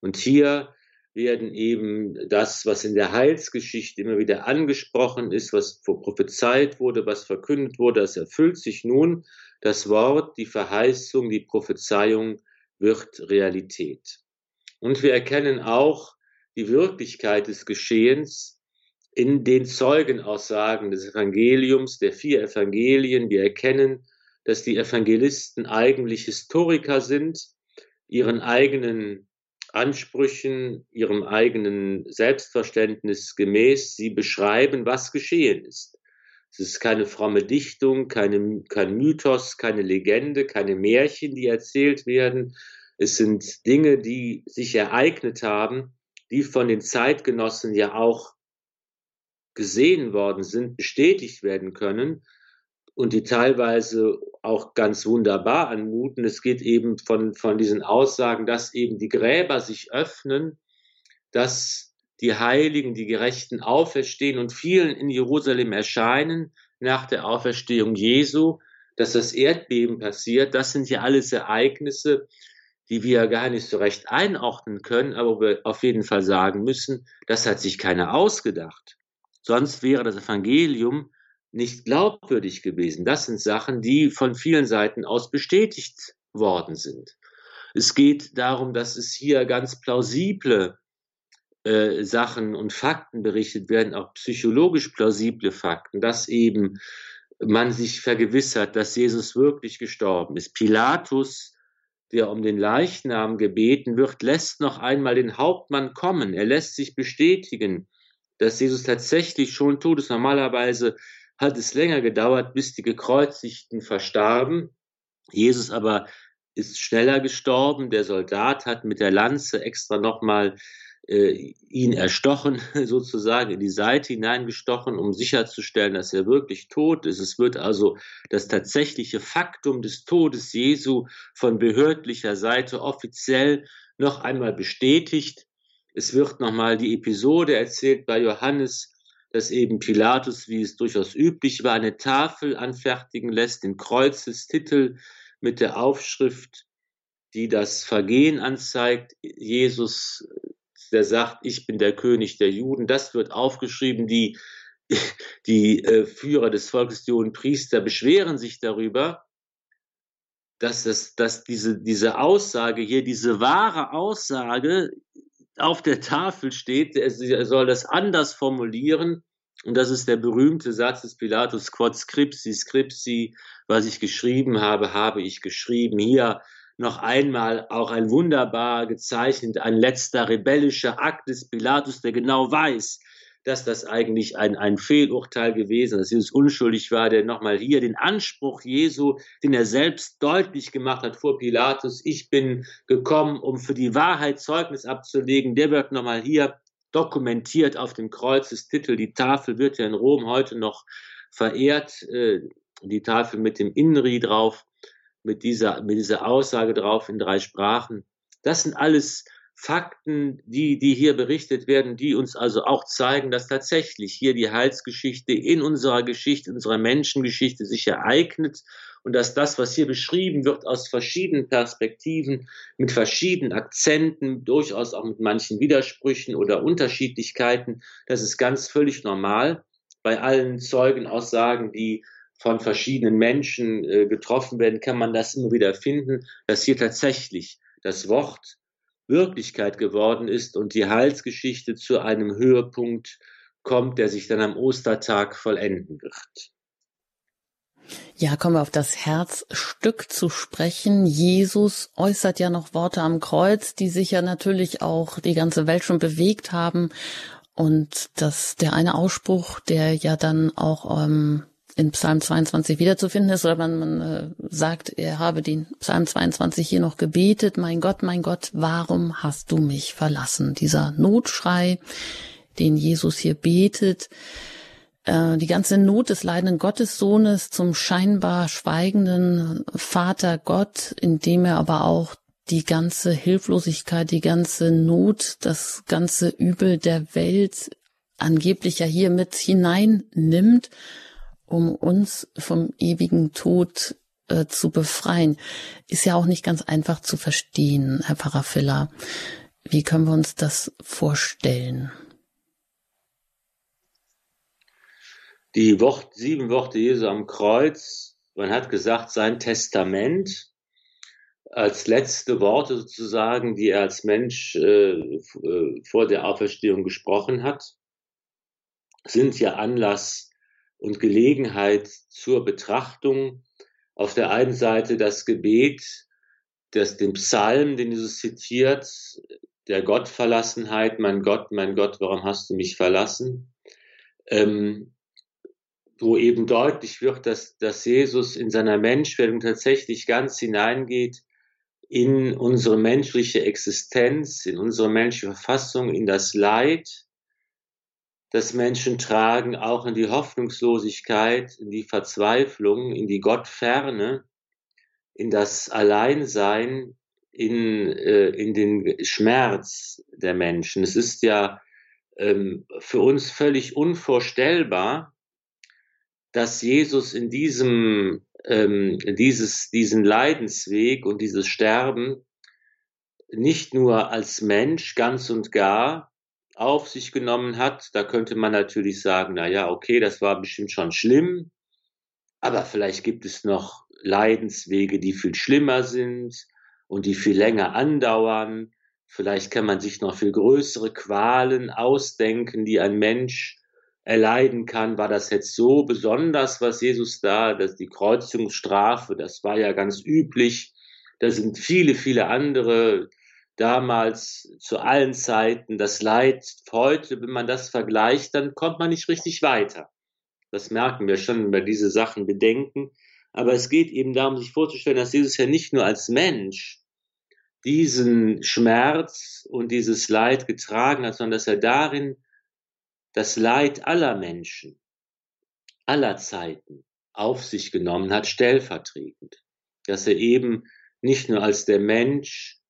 Und hier werden eben das, was in der Heilsgeschichte immer wieder angesprochen ist, was prophezeit wurde, was verkündet wurde, das erfüllt sich nun. Das Wort, die Verheißung, die Prophezeiung wird Realität. Und wir erkennen auch die Wirklichkeit des Geschehens in den Zeugenaussagen des Evangeliums, der vier Evangelien. Wir erkennen, dass die Evangelisten eigentlich Historiker sind, ihren eigenen Ansprüchen, ihrem eigenen Selbstverständnis gemäß, sie beschreiben, was geschehen ist. Es ist keine fromme Dichtung, keine, kein Mythos, keine Legende, keine Märchen, die erzählt werden. Es sind Dinge, die sich ereignet haben, die von den Zeitgenossen ja auch gesehen worden sind, bestätigt werden können und die teilweise auch ganz wunderbar anmuten. Es geht eben von, von diesen Aussagen, dass eben die Gräber sich öffnen, dass die Heiligen, die Gerechten auferstehen und vielen in Jerusalem erscheinen nach der Auferstehung Jesu, dass das Erdbeben passiert. Das sind ja alles Ereignisse, die wir gar nicht so recht einordnen können, aber wir auf jeden Fall sagen müssen, das hat sich keiner ausgedacht. Sonst wäre das Evangelium nicht glaubwürdig gewesen. Das sind Sachen, die von vielen Seiten aus bestätigt worden sind. Es geht darum, dass es hier ganz plausible äh, Sachen und Fakten berichtet werden, auch psychologisch plausible Fakten, dass eben man sich vergewissert, dass Jesus wirklich gestorben ist. Pilatus, der um den Leichnam gebeten wird, lässt noch einmal den Hauptmann kommen. Er lässt sich bestätigen, dass Jesus tatsächlich schon tot ist. Normalerweise hat es länger gedauert, bis die Gekreuzigten verstarben. Jesus aber ist schneller gestorben. Der Soldat hat mit der Lanze extra nochmal äh, ihn erstochen, sozusagen in die Seite hineingestochen, um sicherzustellen, dass er wirklich tot ist. Es wird also das tatsächliche Faktum des Todes Jesu von behördlicher Seite offiziell noch einmal bestätigt. Es wird nochmal die Episode erzählt bei Johannes, dass eben Pilatus, wie es durchaus üblich war, eine Tafel anfertigen lässt, den Kreuzestitel mit der Aufschrift, die das Vergehen anzeigt. Jesus, der sagt, ich bin der König der Juden. Das wird aufgeschrieben. Die, die äh, Führer des Volkes, die hohen Priester, beschweren sich darüber, dass, das, dass diese, diese Aussage hier, diese wahre Aussage auf der Tafel steht, er soll das anders formulieren. Und das ist der berühmte Satz des Pilatus, quod scripsi, scripsi, was ich geschrieben habe, habe ich geschrieben. Hier noch einmal auch ein wunderbar gezeichnet, ein letzter rebellischer Akt des Pilatus, der genau weiß, dass das eigentlich ein, ein Fehlurteil gewesen, dass Jesus unschuldig war, der nochmal hier den Anspruch Jesu, den er selbst deutlich gemacht hat vor Pilatus, ich bin gekommen, um für die Wahrheit Zeugnis abzulegen, der wird nochmal hier dokumentiert auf dem Kreuzestitel. Die Tafel wird ja in Rom heute noch verehrt, äh, die Tafel mit dem Inri drauf, mit dieser, mit dieser Aussage drauf in drei Sprachen. Das sind alles Fakten, die, die hier berichtet werden, die uns also auch zeigen, dass tatsächlich hier die Heilsgeschichte in unserer Geschichte, unserer Menschengeschichte sich ereignet und dass das, was hier beschrieben wird, aus verschiedenen Perspektiven, mit verschiedenen Akzenten, durchaus auch mit manchen Widersprüchen oder Unterschiedlichkeiten, das ist ganz völlig normal. Bei allen Zeugenaussagen, die von verschiedenen Menschen äh, getroffen werden, kann man das immer wieder finden, dass hier tatsächlich das Wort Wirklichkeit geworden ist und die Heilsgeschichte zu einem Höhepunkt kommt, der sich dann am Ostertag vollenden wird. Ja, kommen wir auf das Herzstück zu sprechen. Jesus äußert ja noch Worte am Kreuz, die sich ja natürlich auch die ganze Welt schon bewegt haben. Und das, der eine Ausspruch, der ja dann auch ähm, in Psalm 22 wiederzufinden ist, oder man, man äh, sagt, er habe den Psalm 22 hier noch gebetet, mein Gott, mein Gott, warum hast du mich verlassen? Dieser Notschrei, den Jesus hier betet, äh, die ganze Not des leidenden Gottessohnes zum scheinbar schweigenden Vater Gott, indem er aber auch die ganze Hilflosigkeit, die ganze Not, das ganze Übel der Welt angeblich ja hier mit hineinnimmt, um uns vom ewigen Tod äh, zu befreien, ist ja auch nicht ganz einfach zu verstehen, Herr Pfarrer Filler. Wie können wir uns das vorstellen? Die Wort, sieben Worte Jesu am Kreuz, man hat gesagt, sein Testament, als letzte Worte sozusagen, die er als Mensch äh, äh, vor der Auferstehung gesprochen hat, sind ja Anlass und Gelegenheit zur Betrachtung. Auf der einen Seite das Gebet, das, den Psalm, den Jesus zitiert, der Gottverlassenheit, mein Gott, mein Gott, warum hast du mich verlassen? Ähm, wo eben deutlich wird, dass, dass Jesus in seiner Menschwerdung tatsächlich ganz hineingeht in unsere menschliche Existenz, in unsere menschliche Verfassung, in das Leid, das Menschen tragen, auch in die Hoffnungslosigkeit, in die Verzweiflung, in die Gottferne, in das Alleinsein, in, äh, in den Schmerz der Menschen. Es ist ja ähm, für uns völlig unvorstellbar, dass Jesus in diesem ähm, dieses, diesen Leidensweg und dieses Sterben nicht nur als Mensch ganz und gar auf sich genommen hat. Da könnte man natürlich sagen, na ja, okay, das war bestimmt schon schlimm, aber vielleicht gibt es noch Leidenswege, die viel schlimmer sind und die viel länger andauern. Vielleicht kann man sich noch viel größere Qualen ausdenken, die ein Mensch erleiden kann, war das jetzt so besonders, was Jesus da, dass die Kreuzungsstrafe, das war ja ganz üblich. Da sind viele, viele andere damals zu allen Zeiten das Leid heute, wenn man das vergleicht, dann kommt man nicht richtig weiter. Das merken wir schon, wenn wir diese Sachen bedenken. Aber es geht eben darum, sich vorzustellen, dass Jesus ja nicht nur als Mensch diesen Schmerz und dieses Leid getragen hat, sondern dass er darin das Leid aller Menschen, aller Zeiten auf sich genommen hat, stellvertretend. Dass er eben nicht nur als der Mensch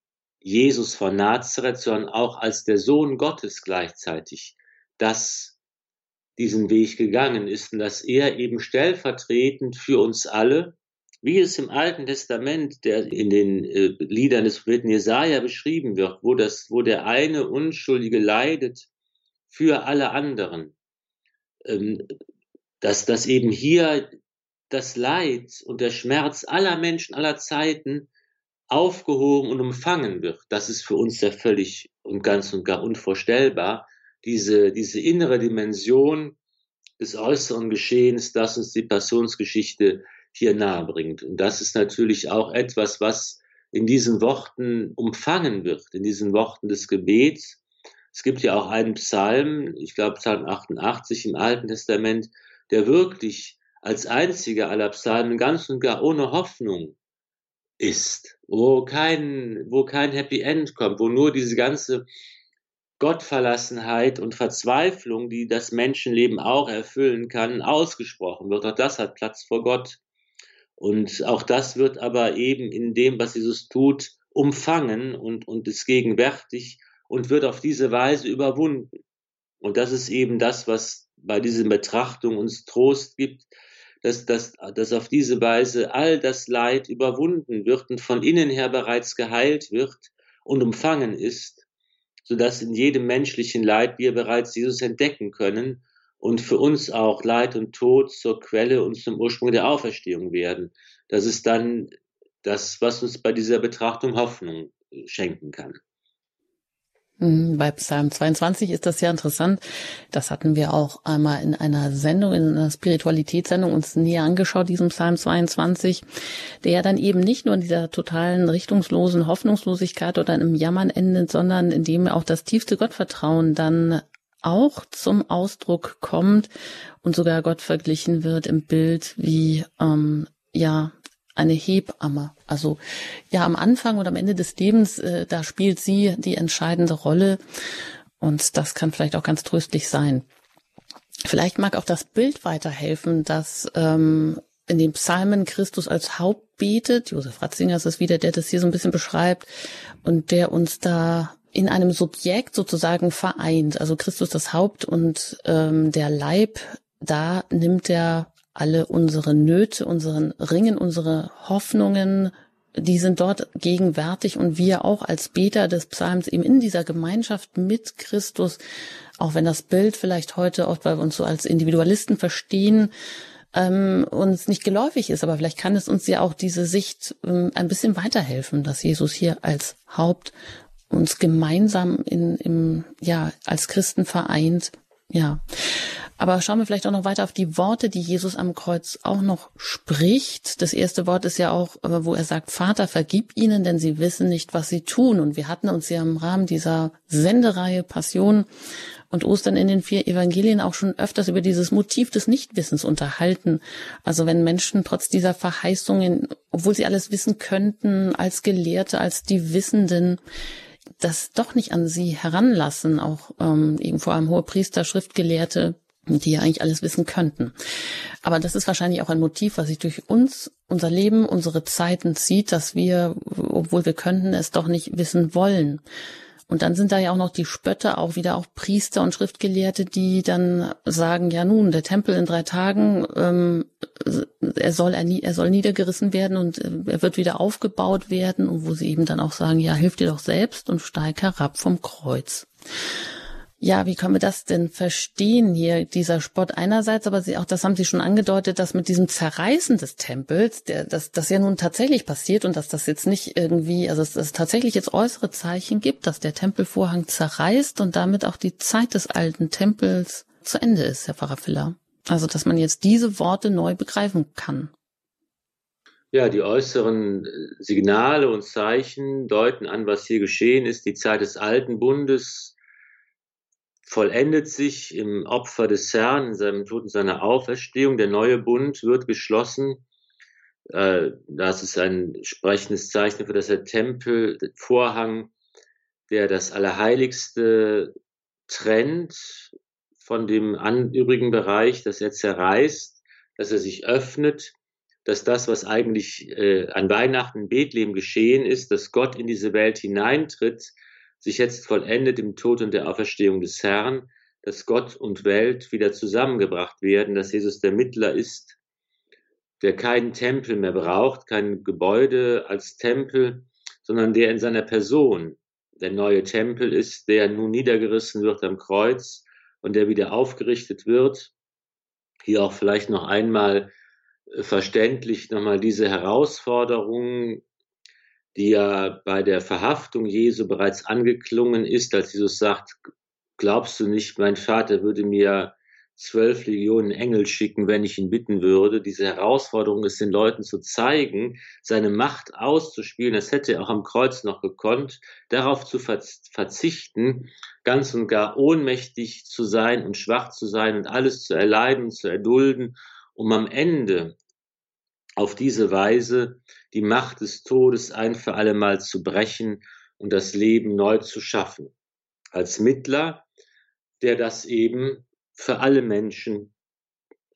Jesus von Nazareth, sondern auch als der Sohn Gottes gleichzeitig das diesen Weg gegangen ist und dass er eben stellvertretend für uns alle, wie es im Alten Testament, der in den äh, Liedern des Propheten Jesaja beschrieben wird, wo das, wo der eine Unschuldige leidet für alle anderen. Ähm, dass, dass eben hier das Leid und der Schmerz aller Menschen aller Zeiten aufgehoben und umfangen wird. Das ist für uns ja völlig und ganz und gar unvorstellbar. Diese, diese innere Dimension des äußeren Geschehens, das uns die Passionsgeschichte hier nahebringt. Und das ist natürlich auch etwas, was in diesen Worten umfangen wird, in diesen Worten des Gebets, es gibt ja auch einen Psalm, ich glaube Psalm 88 im Alten Testament, der wirklich als einziger aller Psalmen ganz und gar ohne Hoffnung ist, wo kein, wo kein Happy End kommt, wo nur diese ganze Gottverlassenheit und Verzweiflung, die das Menschenleben auch erfüllen kann, ausgesprochen wird. Auch das hat Platz vor Gott. Und auch das wird aber eben in dem, was Jesus tut, umfangen und, und ist gegenwärtig und wird auf diese Weise überwunden. Und das ist eben das, was bei diesen Betrachtungen uns Trost gibt, dass, dass, dass auf diese Weise all das Leid überwunden wird und von innen her bereits geheilt wird und umfangen ist, sodass in jedem menschlichen Leid wir bereits Jesus entdecken können und für uns auch Leid und Tod zur Quelle und zum Ursprung der Auferstehung werden. Das ist dann das, was uns bei dieser Betrachtung Hoffnung schenken kann. Mhm, bei Psalm 22 ist das ja interessant. Das hatten wir auch einmal in einer Sendung, in einer Spiritualitätssendung uns näher angeschaut, diesen Psalm 22, der ja dann eben nicht nur in dieser totalen richtungslosen Hoffnungslosigkeit oder im Jammern endet, sondern in dem auch das tiefste Gottvertrauen dann auch zum Ausdruck kommt und sogar Gott verglichen wird im Bild wie ähm, ja eine Hebamme. Also ja am Anfang und am Ende des Lebens, äh, da spielt sie die entscheidende Rolle und das kann vielleicht auch ganz tröstlich sein. Vielleicht mag auch das Bild weiterhelfen, dass ähm, in den Psalmen Christus als Haupt betet. Josef Ratzinger ist es wieder, der das hier so ein bisschen beschreibt und der uns da in einem Subjekt sozusagen vereint. Also Christus das Haupt und ähm, der Leib, da nimmt er alle unsere Nöte, unseren Ringen, unsere Hoffnungen, die sind dort gegenwärtig und wir auch als Beter des Psalms eben in dieser Gemeinschaft mit Christus, auch wenn das Bild vielleicht heute oft, weil wir uns so als Individualisten verstehen, ähm, uns nicht geläufig ist, aber vielleicht kann es uns ja auch diese Sicht ähm, ein bisschen weiterhelfen, dass Jesus hier als Haupt uns gemeinsam in, im, ja, als Christen vereint. Ja. Aber schauen wir vielleicht auch noch weiter auf die Worte, die Jesus am Kreuz auch noch spricht. Das erste Wort ist ja auch, äh, wo er sagt, Vater, vergib ihnen, denn sie wissen nicht, was sie tun. Und wir hatten uns ja im Rahmen dieser Sendereihe Passion und Ostern in den vier Evangelien auch schon öfters über dieses Motiv des Nichtwissens unterhalten. Also wenn Menschen trotz dieser Verheißungen, obwohl sie alles wissen könnten, als Gelehrte, als die Wissenden, das doch nicht an sie heranlassen, auch ähm, eben vor allem hohe Priester, Schriftgelehrte, die ja eigentlich alles wissen könnten. Aber das ist wahrscheinlich auch ein Motiv, was sich durch uns, unser Leben, unsere Zeiten zieht, dass wir, obwohl wir könnten, es doch nicht wissen wollen. Und dann sind da ja auch noch die Spötter, auch wieder auch Priester und Schriftgelehrte, die dann sagen, ja nun, der Tempel in drei Tagen, ähm, er soll er, er soll niedergerissen werden und äh, er wird wieder aufgebaut werden und wo sie eben dann auch sagen, ja, hilf dir doch selbst und steig herab vom Kreuz. Ja, wie können wir das denn verstehen hier, dieser Spott einerseits, aber Sie auch, das haben Sie schon angedeutet, dass mit diesem Zerreißen des Tempels, der, dass das ja nun tatsächlich passiert und dass das jetzt nicht irgendwie, also dass es tatsächlich jetzt äußere Zeichen gibt, dass der Tempelvorhang zerreißt und damit auch die Zeit des alten Tempels zu Ende ist, Herr Pfarrer Filler. Also, dass man jetzt diese Worte neu begreifen kann. Ja, die äußeren Signale und Zeichen deuten an, was hier geschehen ist. Die Zeit des alten Bundes vollendet sich im Opfer des Herrn, in seinem Tod und seiner Auferstehung. Der neue Bund wird geschlossen. Äh, das ist ein sprechendes Zeichen für das der Tempelvorhang, der das Allerheiligste trennt von dem übrigen Bereich, dass er zerreißt, dass er sich öffnet, dass das, was eigentlich äh, an Weihnachten in Bethlehem geschehen ist, dass Gott in diese Welt hineintritt, sich jetzt vollendet im Tod und der Auferstehung des Herrn, dass Gott und Welt wieder zusammengebracht werden, dass Jesus der Mittler ist, der keinen Tempel mehr braucht, kein Gebäude als Tempel, sondern der in seiner Person der neue Tempel ist, der nun niedergerissen wird am Kreuz und der wieder aufgerichtet wird. Hier auch vielleicht noch einmal äh, verständlich nochmal diese Herausforderung die ja bei der Verhaftung Jesu bereits angeklungen ist, als Jesus sagt, glaubst du nicht, mein Vater würde mir zwölf Legionen Engel schicken, wenn ich ihn bitten würde. Diese Herausforderung ist den Leuten zu zeigen, seine Macht auszuspielen. Das hätte er auch am Kreuz noch gekonnt, darauf zu verzichten, ganz und gar ohnmächtig zu sein und schwach zu sein und alles zu erleiden, zu erdulden, um am Ende auf diese Weise die Macht des Todes ein für allemal zu brechen und das Leben neu zu schaffen. Als Mittler, der das eben für alle Menschen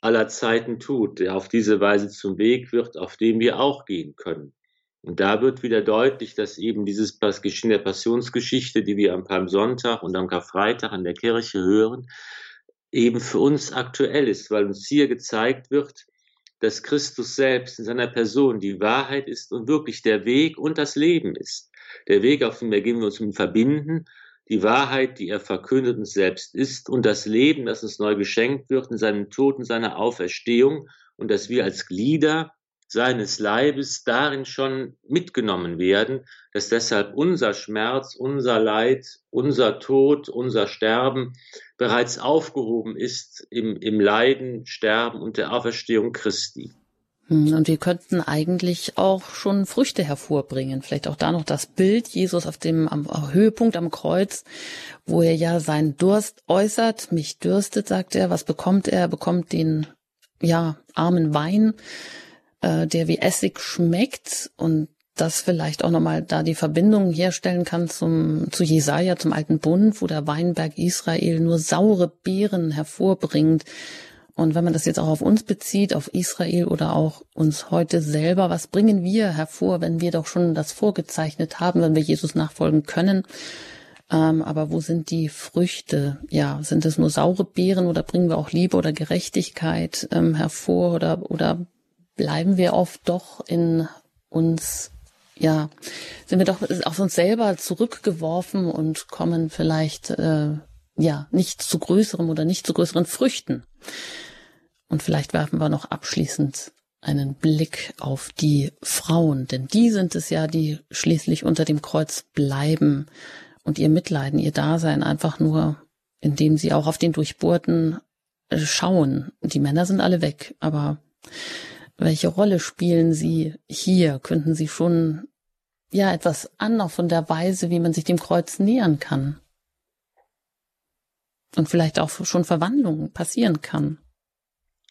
aller Zeiten tut, der auf diese Weise zum Weg wird, auf dem wir auch gehen können. Und da wird wieder deutlich, dass eben dieses Geschehen der Passionsgeschichte, die wir am Palmsonntag und am Karfreitag an der Kirche hören, eben für uns aktuell ist, weil uns hier gezeigt wird, dass Christus selbst in seiner Person die Wahrheit ist und wirklich der Weg und das Leben ist. Der Weg, auf dem wir uns mit verbinden, die Wahrheit, die er verkündet und selbst ist und das Leben, das uns neu geschenkt wird in seinem Tod und seiner Auferstehung und dass wir als Glieder seines Leibes darin schon mitgenommen werden, dass deshalb unser Schmerz, unser Leid, unser Tod, unser Sterben bereits aufgehoben ist im, im Leiden, Sterben und der Auferstehung Christi. Hm, und wir könnten eigentlich auch schon Früchte hervorbringen. Vielleicht auch da noch das Bild Jesus auf dem am Höhepunkt am Kreuz, wo er ja seinen Durst äußert. Mich dürstet, sagt er. Was bekommt er? Er bekommt den, ja, armen Wein, äh, der wie Essig schmeckt und das vielleicht auch nochmal da die Verbindung herstellen kann zum, zu Jesaja, zum alten Bund, wo der Weinberg Israel nur saure Beeren hervorbringt und wenn man das jetzt auch auf uns bezieht, auf Israel oder auch uns heute selber, was bringen wir hervor, wenn wir doch schon das vorgezeichnet haben, wenn wir Jesus nachfolgen können? Ähm, aber wo sind die Früchte? Ja, sind es nur saure Beeren oder bringen wir auch Liebe oder Gerechtigkeit ähm, hervor oder, oder bleiben wir oft doch in uns, ja, sind wir doch auf uns selber zurückgeworfen und kommen vielleicht, äh, ja, nicht zu größerem oder nicht zu größeren Früchten. Und vielleicht werfen wir noch abschließend einen Blick auf die Frauen, denn die sind es ja, die schließlich unter dem Kreuz bleiben und ihr Mitleiden, ihr Dasein einfach nur, indem sie auch auf den Durchbohrten äh, schauen. Die Männer sind alle weg, aber welche Rolle spielen sie hier? Könnten sie schon ja etwas an, von der Weise, wie man sich dem Kreuz nähern kann? Und vielleicht auch schon Verwandlungen passieren kann.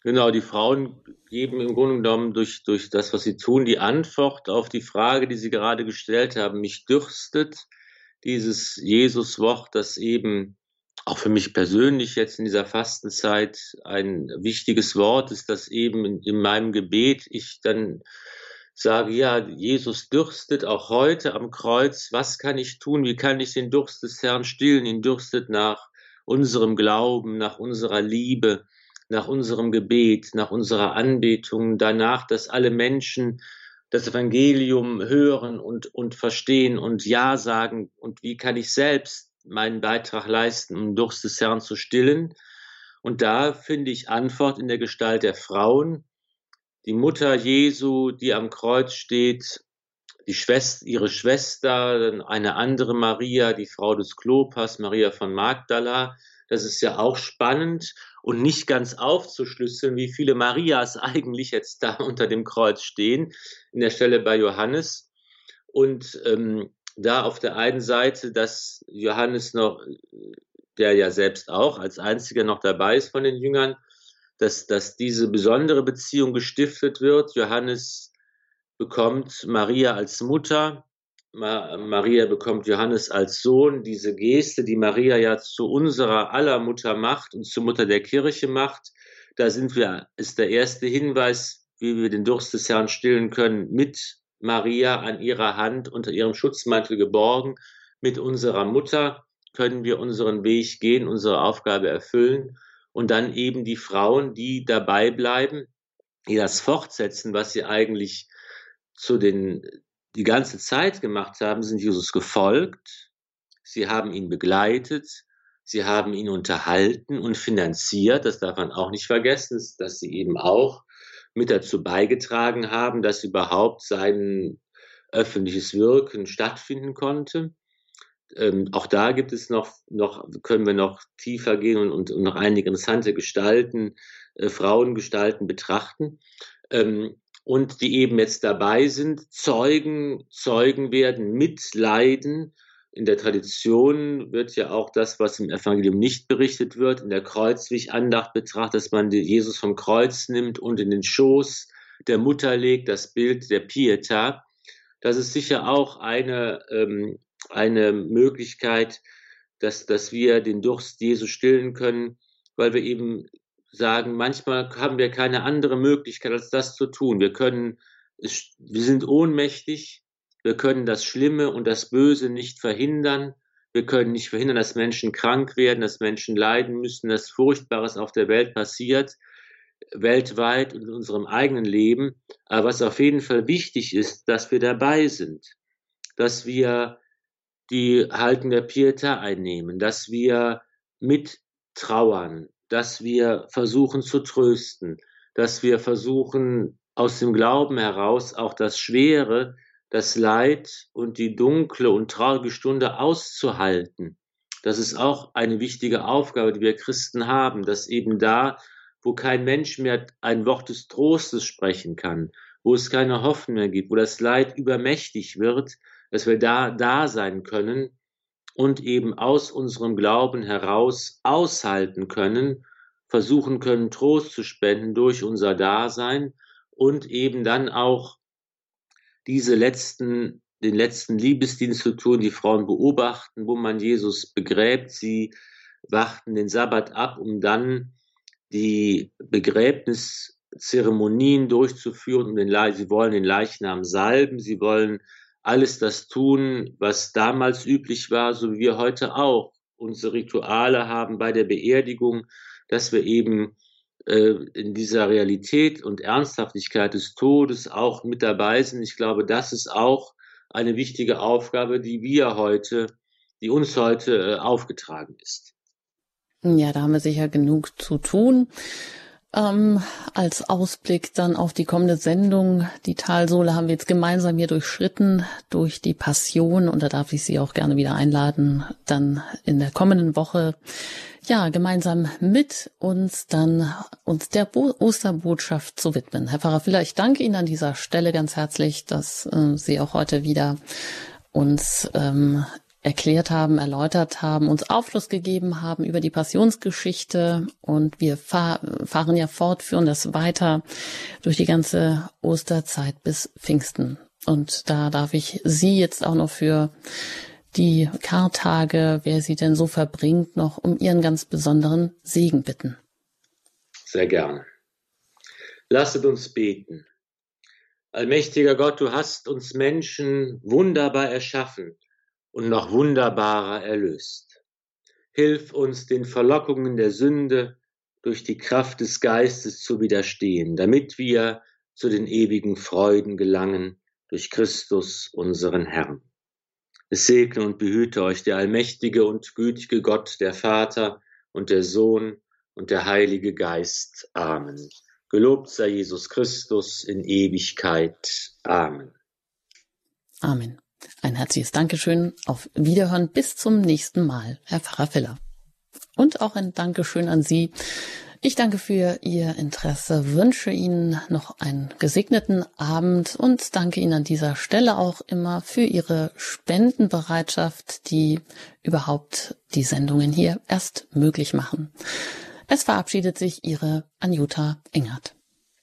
Genau, die Frauen geben im Grunde genommen durch, durch das, was sie tun, die Antwort auf die Frage, die Sie gerade gestellt haben. Mich dürstet dieses Jesus-Wort, das eben auch für mich persönlich jetzt in dieser Fastenzeit ein wichtiges Wort ist, dass eben in, in meinem Gebet ich dann sage, ja, Jesus dürstet auch heute am Kreuz. Was kann ich tun? Wie kann ich den Durst des Herrn stillen? Ihn dürstet nach unserem Glauben, nach unserer Liebe nach unserem Gebet, nach unserer Anbetung, danach, dass alle Menschen das Evangelium hören und, und verstehen und Ja sagen und wie kann ich selbst meinen Beitrag leisten, um Durst des Herrn zu stillen. Und da finde ich Antwort in der Gestalt der Frauen. Die Mutter Jesu, die am Kreuz steht, die Schwester, ihre Schwester, eine andere Maria, die Frau des Klopas, Maria von Magdala. Das ist ja auch spannend und nicht ganz aufzuschlüsseln, wie viele Marias eigentlich jetzt da unter dem Kreuz stehen, in der Stelle bei Johannes. Und ähm, da auf der einen Seite, dass Johannes noch, der ja selbst auch als einziger noch dabei ist von den Jüngern, dass, dass diese besondere Beziehung gestiftet wird. Johannes bekommt Maria als Mutter Maria bekommt Johannes als Sohn, diese Geste, die Maria ja zu unserer aller Mutter macht und zur Mutter der Kirche macht, da sind wir, ist der erste Hinweis, wie wir den Durst des Herrn stillen können, mit Maria an ihrer Hand unter ihrem Schutzmantel geborgen, mit unserer Mutter können wir unseren Weg gehen, unsere Aufgabe erfüllen. Und dann eben die Frauen, die dabei bleiben, die das fortsetzen, was sie eigentlich zu den die ganze Zeit gemacht haben, sind Jesus gefolgt, sie haben ihn begleitet, sie haben ihn unterhalten und finanziert, das darf man auch nicht vergessen, dass sie eben auch mit dazu beigetragen haben, dass überhaupt sein öffentliches Wirken stattfinden konnte. Ähm, auch da gibt es noch, noch, können wir noch tiefer gehen und, und, noch einige interessante Gestalten, äh, Frauengestalten betrachten. Ähm, und die eben jetzt dabei sind, Zeugen, Zeugen werden, mitleiden. In der Tradition wird ja auch das, was im Evangelium nicht berichtet wird, in der Kreuzweg-Andacht betrachtet, dass man Jesus vom Kreuz nimmt und in den Schoß der Mutter legt, das Bild der Pieta. Das ist sicher auch eine, ähm, eine Möglichkeit, dass, dass wir den Durst Jesu stillen können, weil wir eben sagen, manchmal haben wir keine andere Möglichkeit, als das zu tun. Wir können, wir sind ohnmächtig, wir können das Schlimme und das Böse nicht verhindern. Wir können nicht verhindern, dass Menschen krank werden, dass Menschen leiden müssen, dass Furchtbares auf der Welt passiert, weltweit und in unserem eigenen Leben. Aber was auf jeden Fall wichtig ist, dass wir dabei sind, dass wir die Haltung der Pietà einnehmen, dass wir mittrauern, dass wir versuchen zu trösten, dass wir versuchen aus dem Glauben heraus auch das Schwere, das Leid und die dunkle und traurige Stunde auszuhalten. Das ist auch eine wichtige Aufgabe, die wir Christen haben, dass eben da, wo kein Mensch mehr ein Wort des Trostes sprechen kann, wo es keine Hoffnung mehr gibt, wo das Leid übermächtig wird, dass wir da da sein können und eben aus unserem Glauben heraus aushalten können, versuchen können, Trost zu spenden durch unser Dasein und eben dann auch diese letzten, den letzten Liebesdienst zu tun, die Frauen beobachten, wo man Jesus begräbt, sie warten den Sabbat ab, um dann die Begräbniszeremonien durchzuführen. Um den sie wollen den Leichnam salben, sie wollen alles das tun, was damals üblich war, so wie wir heute auch unsere Rituale haben bei der Beerdigung, dass wir eben in dieser Realität und Ernsthaftigkeit des Todes auch mit dabei sind. Ich glaube, das ist auch eine wichtige Aufgabe, die wir heute, die uns heute äh, aufgetragen ist. Ja, da haben wir sicher genug zu tun. Ähm, als Ausblick dann auf die kommende Sendung. Die Talsohle haben wir jetzt gemeinsam hier durchschritten durch die Passion und da darf ich Sie auch gerne wieder einladen, dann in der kommenden Woche ja gemeinsam mit uns dann uns der Bo Osterbotschaft zu widmen. Herr Pfarrer Filler, ich danke Ihnen an dieser Stelle ganz herzlich, dass äh, Sie auch heute wieder uns ähm, erklärt haben, erläutert haben, uns Aufschluss gegeben haben über die Passionsgeschichte und wir fahr fahren ja fort, führen das weiter durch die ganze Osterzeit bis Pfingsten. Und da darf ich Sie jetzt auch noch für die Kartage, wer sie denn so verbringt, noch um Ihren ganz besonderen Segen bitten. Sehr gerne. Lasset uns beten. Allmächtiger Gott, du hast uns Menschen wunderbar erschaffen und noch wunderbarer erlöst. Hilf uns den Verlockungen der Sünde durch die Kraft des Geistes zu widerstehen, damit wir zu den ewigen Freuden gelangen durch Christus unseren Herrn. Es segne und behüte euch der allmächtige und gütige Gott, der Vater und der Sohn und der Heilige Geist. Amen. Gelobt sei Jesus Christus in Ewigkeit. Amen. Amen. Ein herzliches Dankeschön. Auf Wiederhören bis zum nächsten Mal, Herr Pfarrer Filler. Und auch ein Dankeschön an Sie. Ich danke für Ihr Interesse, wünsche Ihnen noch einen gesegneten Abend und danke Ihnen an dieser Stelle auch immer für Ihre Spendenbereitschaft, die überhaupt die Sendungen hier erst möglich machen. Es verabschiedet sich Ihre Anjuta Engert.